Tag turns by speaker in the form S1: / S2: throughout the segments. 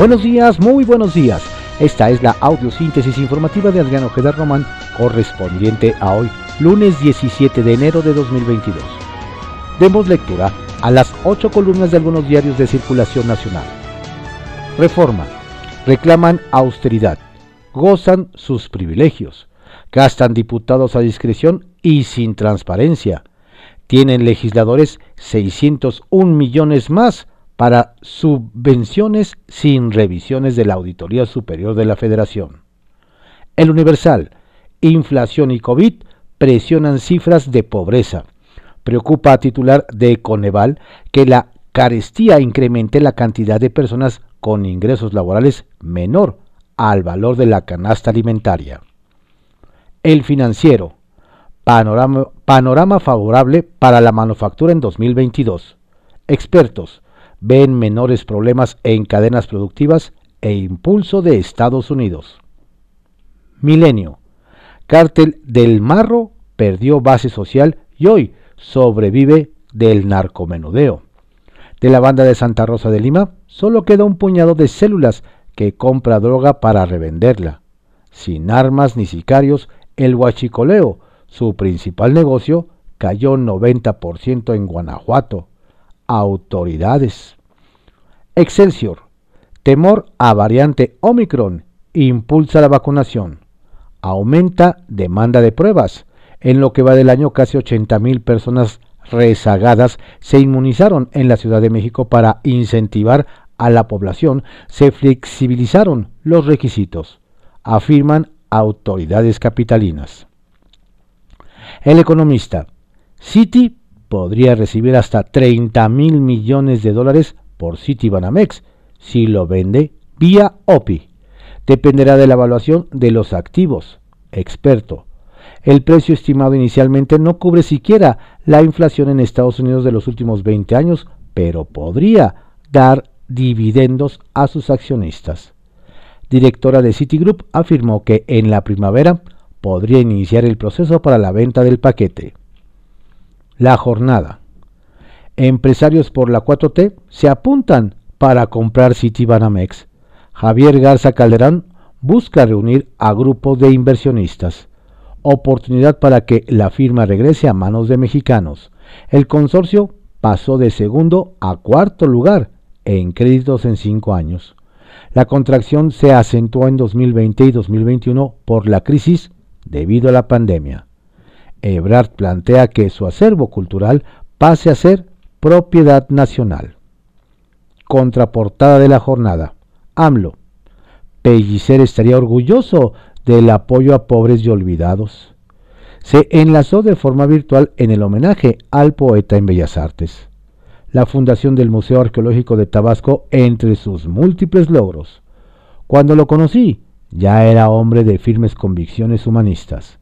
S1: Buenos días, muy buenos días. Esta es la audiosíntesis informativa de Adriano Ojeda Román, correspondiente a hoy, lunes 17 de enero de 2022. Demos lectura a las ocho columnas de algunos diarios de circulación nacional. Reforma. Reclaman austeridad. Gozan sus privilegios. Gastan diputados a discreción y sin transparencia. Tienen legisladores 601 millones más para subvenciones sin revisiones de la Auditoría Superior de la Federación. El Universal, inflación y COVID presionan cifras de pobreza. Preocupa a titular de Coneval que la carestía incremente la cantidad de personas con ingresos laborales menor al valor de la canasta alimentaria. El financiero, panorama, favorable para la manufactura en 2022. Expertos, ven menores problemas en cadenas productivas e impulso de Estados Unidos. Milenio. Cártel del Marro perdió base social y hoy sobrevive del narcomenudeo. De la banda de Santa Rosa de Lima solo queda un puñado de células que compra droga para revenderla. Sin armas ni sicarios, el huachicoleo, su principal negocio, cayó 90% en Guanajuato autoridades. Excelsior. Temor a variante Omicron impulsa la vacunación. Aumenta demanda de pruebas. En lo que va del año, casi 80.000 personas rezagadas se inmunizaron en la Ciudad de México para incentivar a la población. Se flexibilizaron los requisitos, afirman autoridades capitalinas. El economista. City podría recibir hasta 30 mil millones de dólares por Citibanamex si lo vende vía OPI. Dependerá de la evaluación de los activos. Experto. El precio estimado inicialmente no cubre siquiera la inflación en Estados Unidos de los últimos 20 años, pero podría dar dividendos a sus accionistas. Directora de Citigroup afirmó que en la primavera podría iniciar el proceso para la venta del paquete. La jornada. Empresarios por la 4T se apuntan para comprar Citibanamex. Javier Garza Calderón busca reunir a grupos de inversionistas. Oportunidad para que la firma regrese a manos de mexicanos. El consorcio pasó de segundo a cuarto lugar en créditos en cinco años. La contracción se acentuó en 2020 y 2021 por la crisis debido a la pandemia. Ebrard plantea que su acervo cultural pase a ser propiedad nacional. Contraportada de la jornada. AMLO. Pellicer estaría orgulloso del apoyo a pobres y olvidados. Se enlazó de forma virtual en el homenaje al poeta en Bellas Artes. La fundación del Museo Arqueológico de Tabasco entre sus múltiples logros. Cuando lo conocí, ya era hombre de firmes convicciones humanistas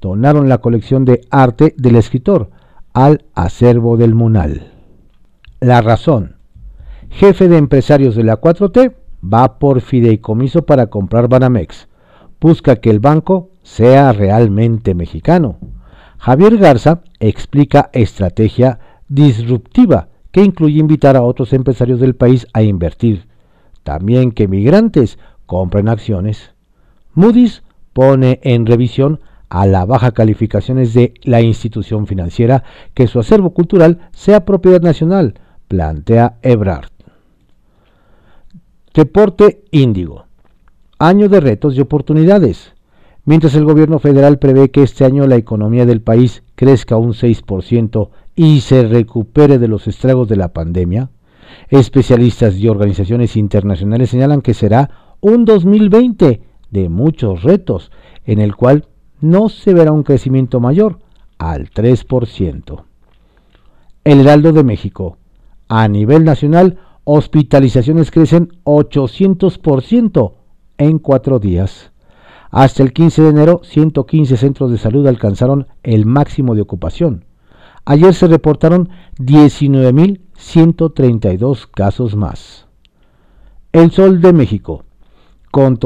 S1: donaron la colección de arte del escritor al acervo del Munal. La razón. Jefe de empresarios de la 4T va por fideicomiso para comprar Banamex. Busca que el banco sea realmente mexicano. Javier Garza explica estrategia disruptiva que incluye invitar a otros empresarios del país a invertir. También que migrantes compren acciones. Moody's pone en revisión a la baja calificaciones de la institución financiera que su acervo cultural sea propiedad nacional, plantea Ebrard. Deporte Índigo. Año de retos y oportunidades. Mientras el gobierno federal prevé que este año la economía del país crezca un 6% y se recupere de los estragos de la pandemia, especialistas y organizaciones internacionales señalan que será un 2020 de muchos retos, en el cual no se verá un crecimiento mayor al 3%. El Heraldo de México. A nivel nacional, hospitalizaciones crecen 800% en cuatro días. Hasta el 15 de enero, 115 centros de salud alcanzaron el máximo de ocupación. Ayer se reportaron 19.132 casos más. El Sol de México. Con,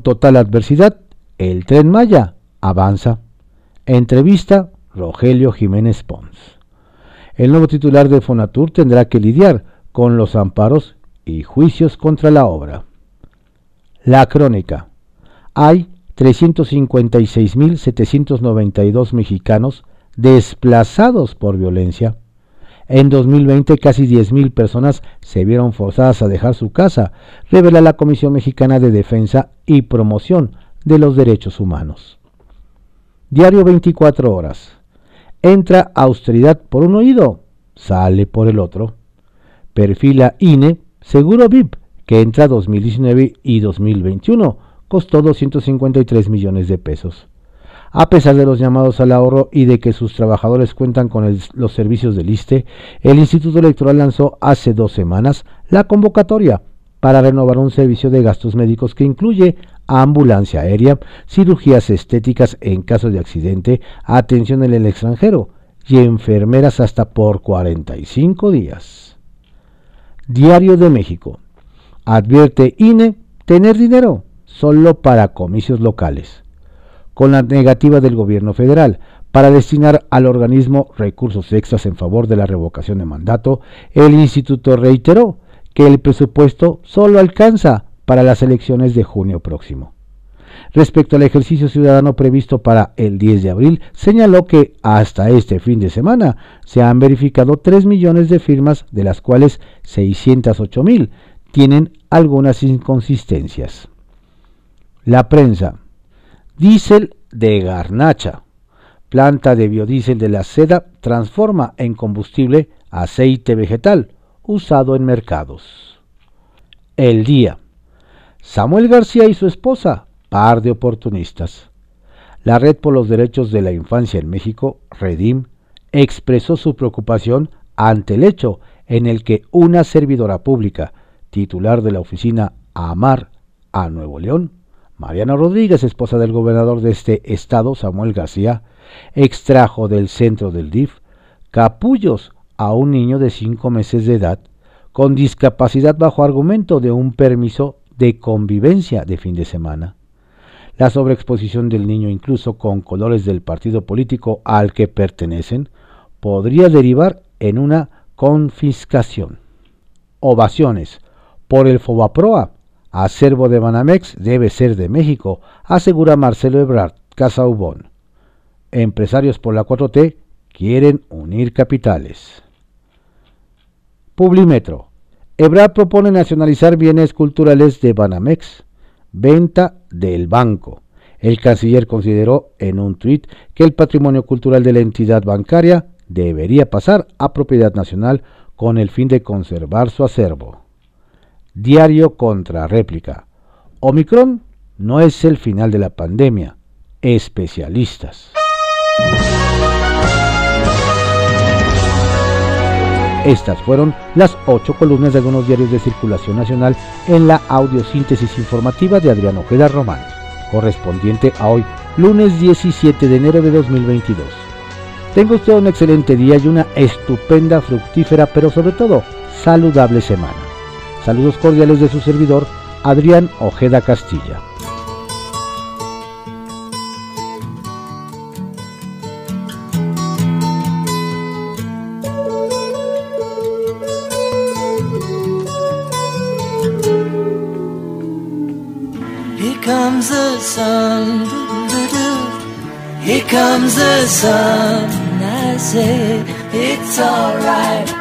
S1: total adversidad, el tren Maya avanza. Entrevista Rogelio Jiménez Pons. El nuevo titular de Fonatur tendrá que lidiar con los amparos y juicios contra la obra. La crónica. Hay 356.792 mexicanos desplazados por violencia. En 2020 casi 10.000 personas se vieron forzadas a dejar su casa, revela la Comisión Mexicana de Defensa y Promoción de los Derechos Humanos. Diario 24 horas. Entra austeridad por un oído, sale por el otro. Perfila INE, seguro VIP, que entra 2019 y 2021, costó 253 millones de pesos. A pesar de los llamados al ahorro y de que sus trabajadores cuentan con los servicios del ISTE, el Instituto Electoral lanzó hace dos semanas la convocatoria para renovar un servicio de gastos médicos que incluye ambulancia aérea, cirugías estéticas en caso de accidente, atención en el extranjero y enfermeras hasta por 45 días. Diario de México. Advierte INE tener dinero solo para comicios locales con la negativa del gobierno federal para destinar al organismo recursos extras en favor de la revocación de mandato, el instituto reiteró que el presupuesto solo alcanza para las elecciones de junio próximo. Respecto al ejercicio ciudadano previsto para el 10 de abril, señaló que hasta este fin de semana se han verificado 3 millones de firmas, de las cuales 608 mil tienen algunas inconsistencias. La prensa Diesel de garnacha. Planta de biodiesel de la seda transforma en combustible aceite vegetal usado en mercados. El día. Samuel García y su esposa, par de oportunistas. La Red por los Derechos de la Infancia en México, Redim, expresó su preocupación ante el hecho en el que una servidora pública, titular de la oficina Amar a Nuevo León, Mariana Rodríguez, esposa del gobernador de este estado, Samuel García, extrajo del centro del DIF capullos a un niño de cinco meses de edad con discapacidad bajo argumento de un permiso de convivencia de fin de semana. La sobreexposición del niño incluso con colores del partido político al que pertenecen podría derivar en una confiscación. Ovaciones por el Fobaproa Acervo de Banamex debe ser de México, asegura Marcelo Ebrard, Casa Ubón. Empresarios por la 4T quieren unir capitales. Publimetro. Ebrard propone nacionalizar bienes culturales de Banamex. Venta del banco. El canciller consideró en un tuit que el patrimonio cultural de la entidad bancaria debería pasar a propiedad nacional con el fin de conservar su acervo. Diario contra réplica. Omicron no es el final de la pandemia. Especialistas. Estas fueron las ocho columnas de algunos diarios de circulación nacional en la audiosíntesis informativa de Adriano Ojeda Román, correspondiente a hoy, lunes 17 de enero de 2022. Tengo usted un excelente día y una estupenda, fructífera, pero sobre todo saludable semana. Saludos cordiales de su servidor, Adrián Ojeda Castilla.
S2: Here comes the sun, here comes the sun. I say it's alright.